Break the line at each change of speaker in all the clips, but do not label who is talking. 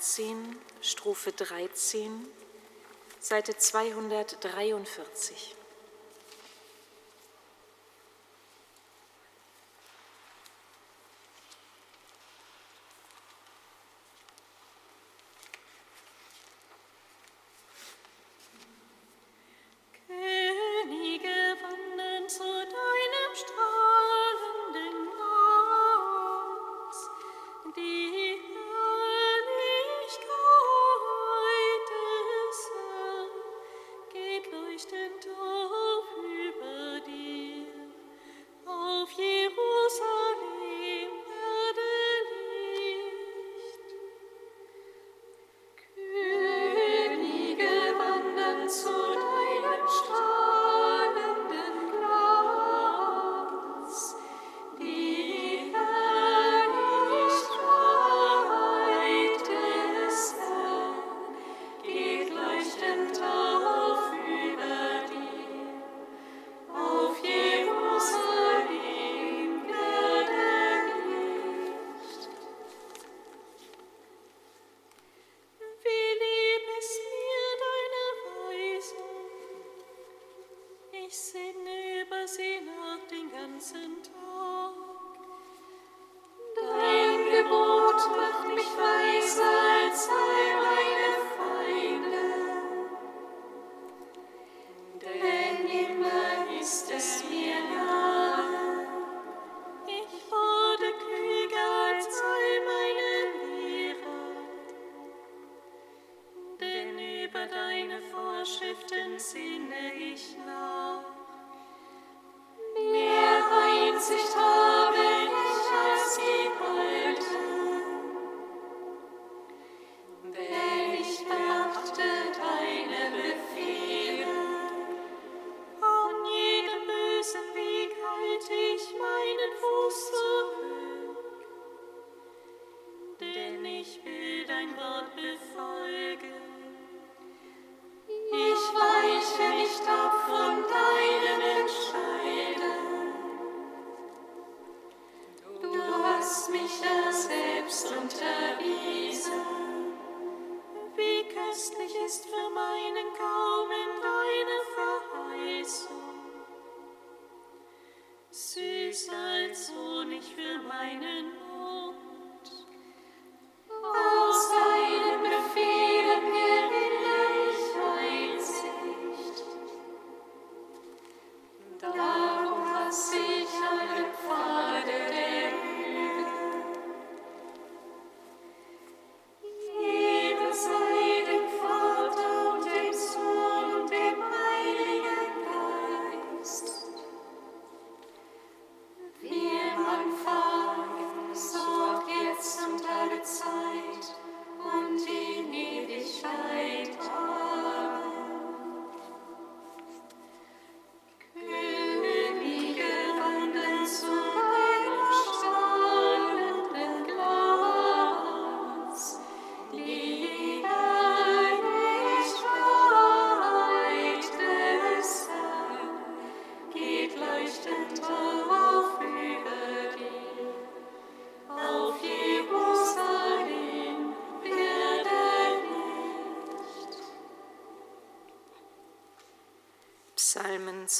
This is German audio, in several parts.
18, Strophe 13, Seite 243.
meinen Fuß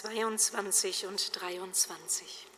22 und 23.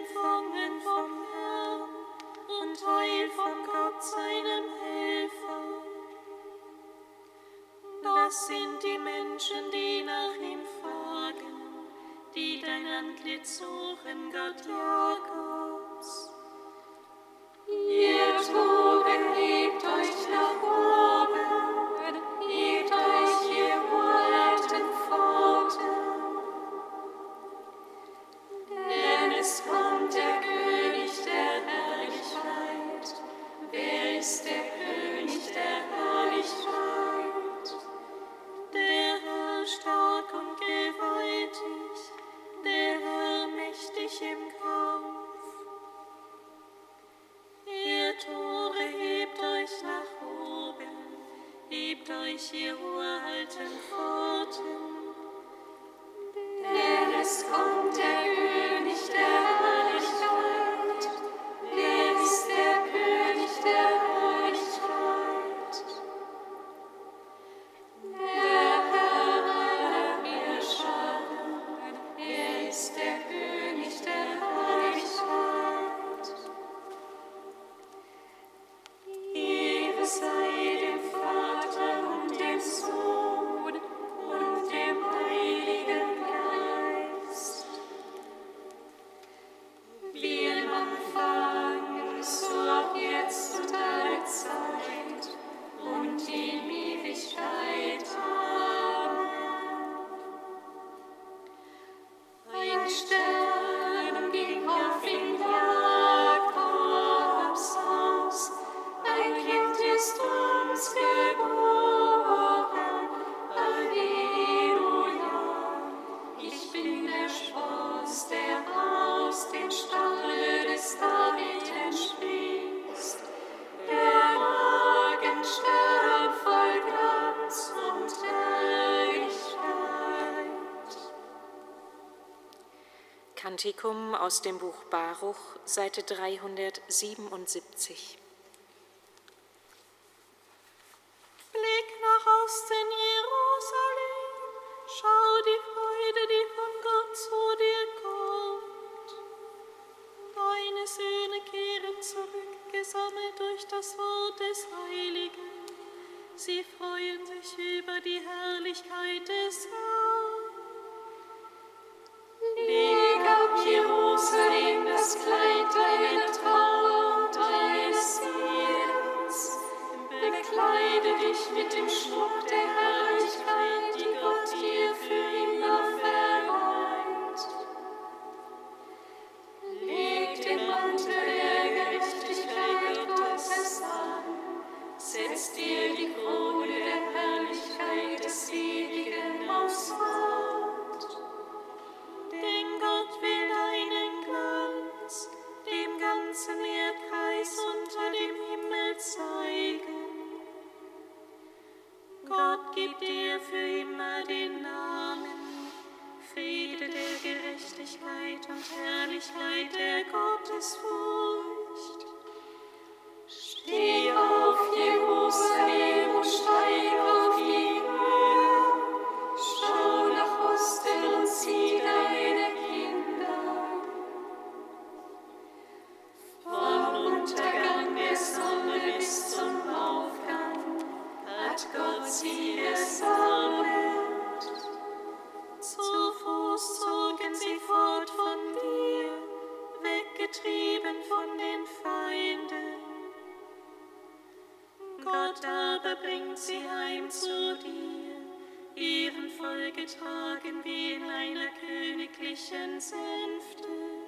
empfangen vom Herrn und Heil
von Gott seinem Helfer.
Das sind die Menschen, die nach ihm fragen, die dein Antlitz suchen, Gott
Jakob.
Kantikum aus dem Buch Baruch, Seite 377.
getrieben von
den
Feinden. Gott aber bringt sie heim zu dir, eben vollgetragen wie in einer königlichen Sänfte.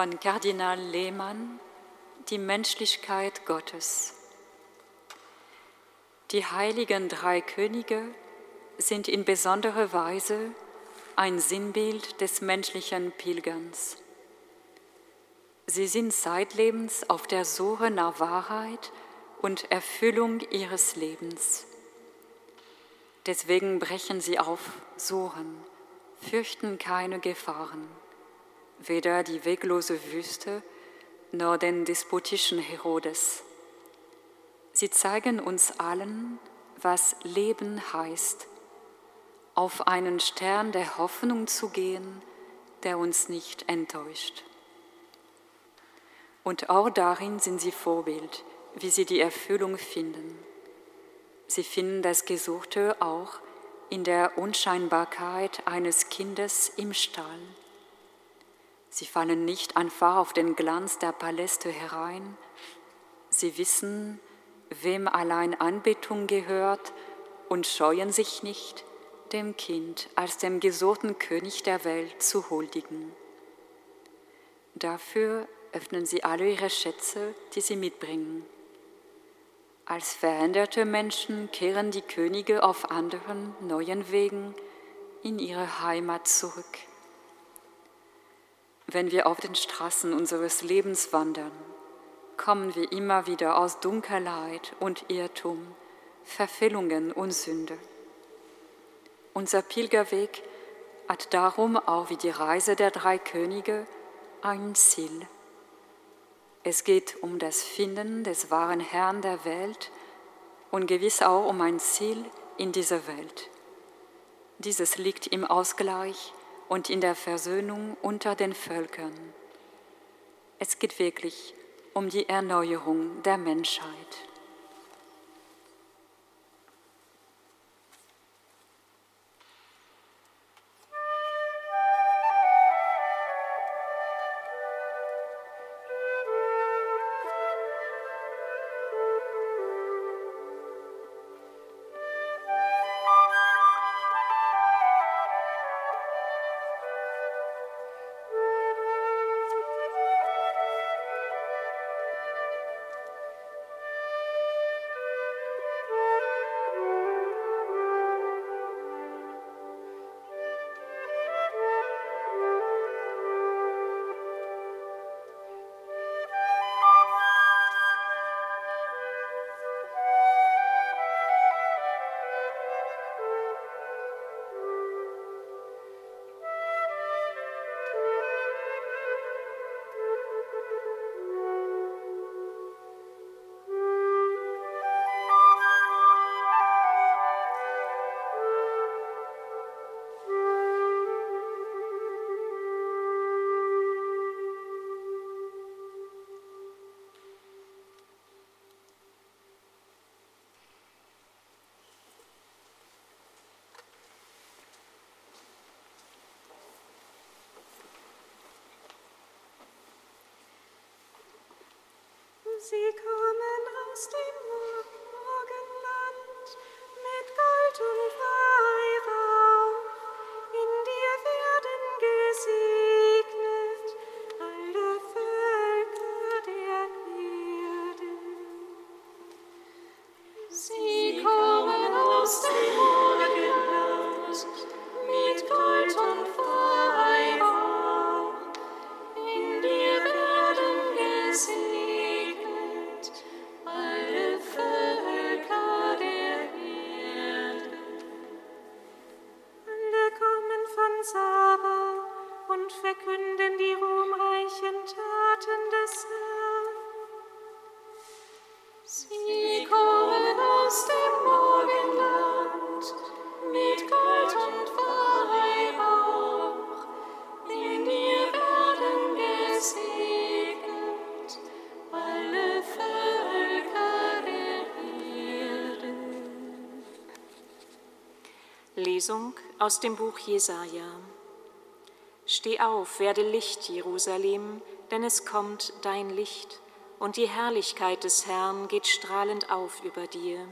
Von
Kardinal Lehmann Die Menschlichkeit Gottes. Die heiligen drei Könige sind in besonderer Weise ein Sinnbild des menschlichen Pilgerns. Sie sind zeitlebens auf der Suche nach Wahrheit und Erfüllung ihres Lebens. Deswegen brechen sie auf, suchen, fürchten keine Gefahren, weder die weglose Wüste noch den despotischen Herodes. Sie zeigen uns allen, was Leben heißt, auf einen Stern der Hoffnung zu gehen, der uns nicht enttäuscht. Und auch darin sind sie Vorbild, wie sie die Erfüllung finden. Sie finden das Gesuchte auch in der Unscheinbarkeit eines Kindes im Stall. Sie fallen nicht einfach auf den Glanz der Paläste herein. Sie wissen, wem allein Anbetung gehört und scheuen sich nicht, dem Kind als dem gesuchten König der Welt zu huldigen. Dafür öffnen sie alle ihre Schätze, die sie mitbringen. Als veränderte Menschen kehren die Könige auf anderen, neuen Wegen in ihre Heimat zurück. Wenn wir auf den Straßen unseres Lebens wandern, kommen wir immer wieder aus Dunkelheit und Irrtum, Verfehlungen und Sünde. Unser Pilgerweg hat darum auch wie die Reise der drei Könige ein Ziel. Es geht um das Finden des wahren Herrn der Welt und gewiss auch um ein Ziel in dieser Welt. Dieses liegt im Ausgleich und in der Versöhnung unter den Völkern. Es geht wirklich um die Erneuerung der Menschheit.
Sie kommen aus dem
Lesung aus dem Buch Jesaja. Steh auf, werde Licht, Jerusalem, denn es kommt dein Licht, und die Herrlichkeit des Herrn geht strahlend auf über dir.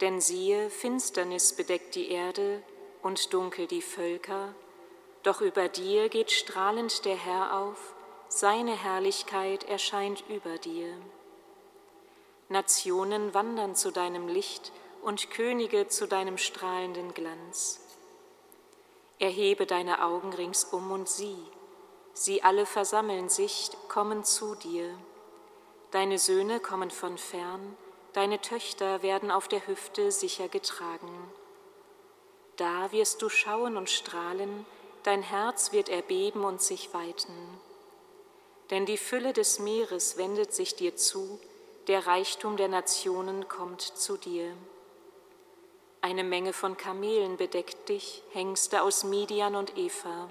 Denn siehe, Finsternis bedeckt die Erde und dunkel die Völker, Doch über dir geht strahlend der Herr auf, seine Herrlichkeit erscheint über dir. Nationen wandern zu deinem Licht und Könige zu deinem strahlenden Glanz. Erhebe deine Augen ringsum und sieh, sie alle versammeln sich, kommen zu dir. Deine Söhne kommen von fern, deine Töchter werden auf der Hüfte sicher getragen. Da wirst du schauen und strahlen, dein Herz wird erbeben und sich weiten. Denn die Fülle des Meeres wendet sich dir zu, der Reichtum der Nationen kommt zu dir. Eine Menge von Kamelen bedeckt dich, Hengste aus Midian und Eva.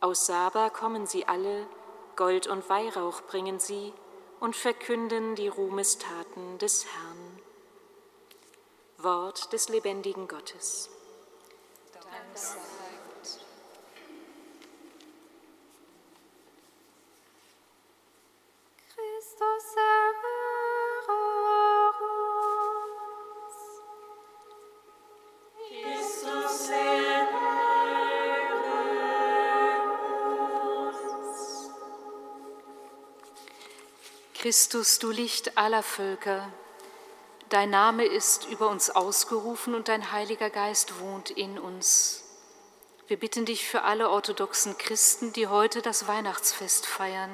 Aus Saba kommen sie alle, Gold und Weihrauch bringen sie und verkünden die Ruhmestaten des Herrn. Wort des lebendigen Gottes. Dank
Christus, du Licht aller Völker, dein Name ist über uns ausgerufen und dein Heiliger Geist wohnt in uns. Wir bitten dich für alle orthodoxen Christen, die heute das Weihnachtsfest feiern.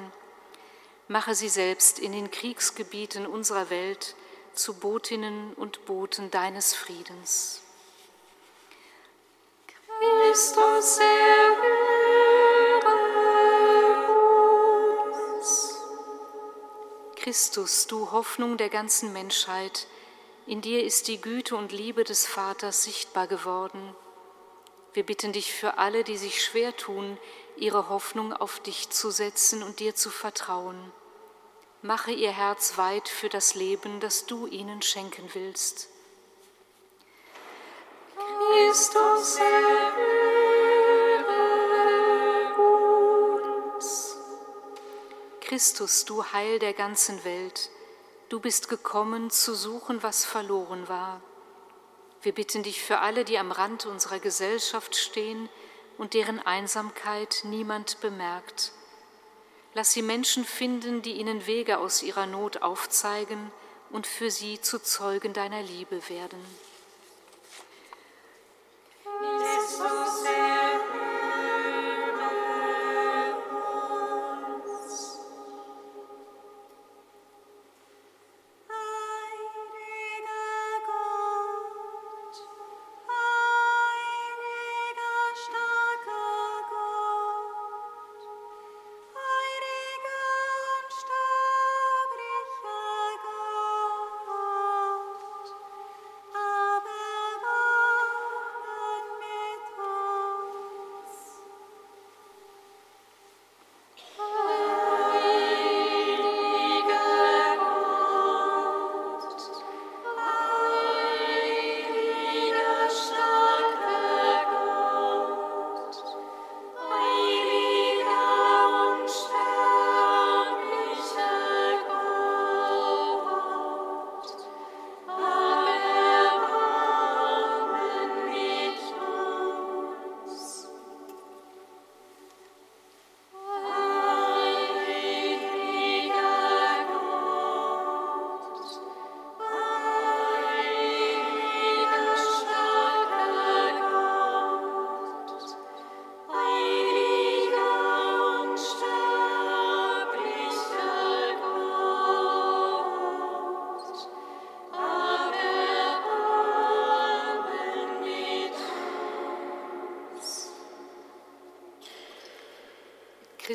Mache sie selbst in den Kriegsgebieten unserer Welt zu Botinnen und Boten deines Friedens.
Christus erhöre
Christus, du Hoffnung der ganzen Menschheit, in dir ist die Güte und Liebe des Vaters sichtbar geworden. Wir bitten dich für alle, die sich schwer tun, ihre Hoffnung auf dich zu setzen und dir zu vertrauen. Mache ihr Herz weit für das Leben, das du ihnen schenken willst.
Christus erhöre
Christus, du Heil der ganzen Welt, du bist gekommen, zu suchen, was verloren war. Wir bitten dich für alle, die am Rand unserer Gesellschaft stehen und deren Einsamkeit niemand bemerkt Lass sie Menschen finden, die ihnen Wege aus ihrer Not aufzeigen und für sie zu Zeugen deiner Liebe werden.
Jesus,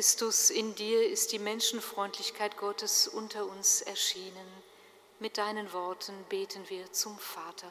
Christus, in dir ist die Menschenfreundlichkeit Gottes unter uns erschienen. Mit deinen Worten beten wir zum Vater.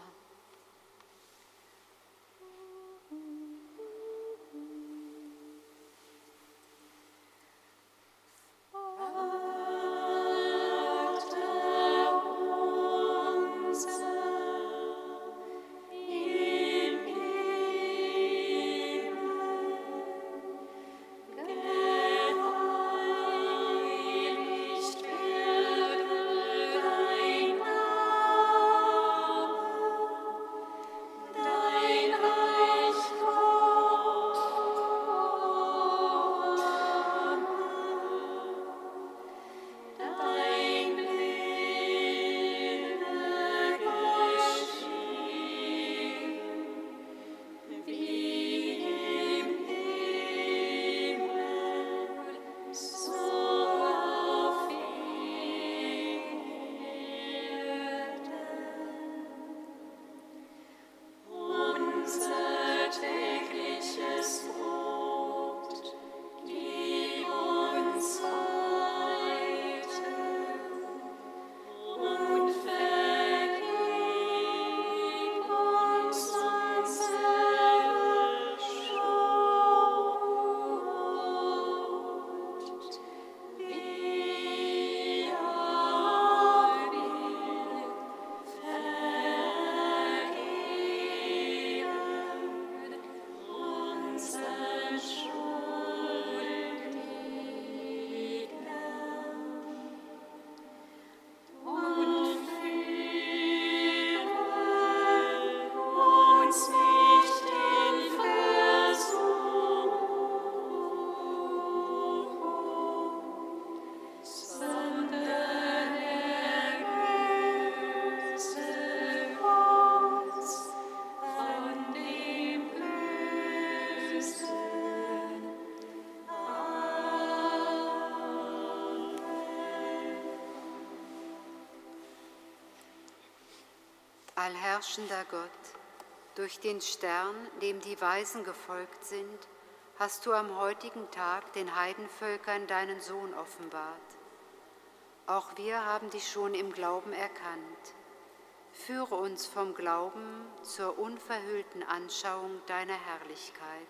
Allherrschender Gott, durch den Stern, dem die Weisen gefolgt sind, hast du am heutigen Tag den Heidenvölkern deinen Sohn offenbart. Auch wir haben dich schon im Glauben erkannt. Führe uns vom Glauben zur unverhüllten Anschauung deiner Herrlichkeit.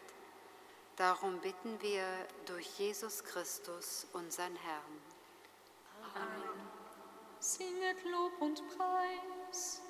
Darum bitten wir durch Jesus Christus, unseren Herrn.
Amen. Singet Lob und Preis.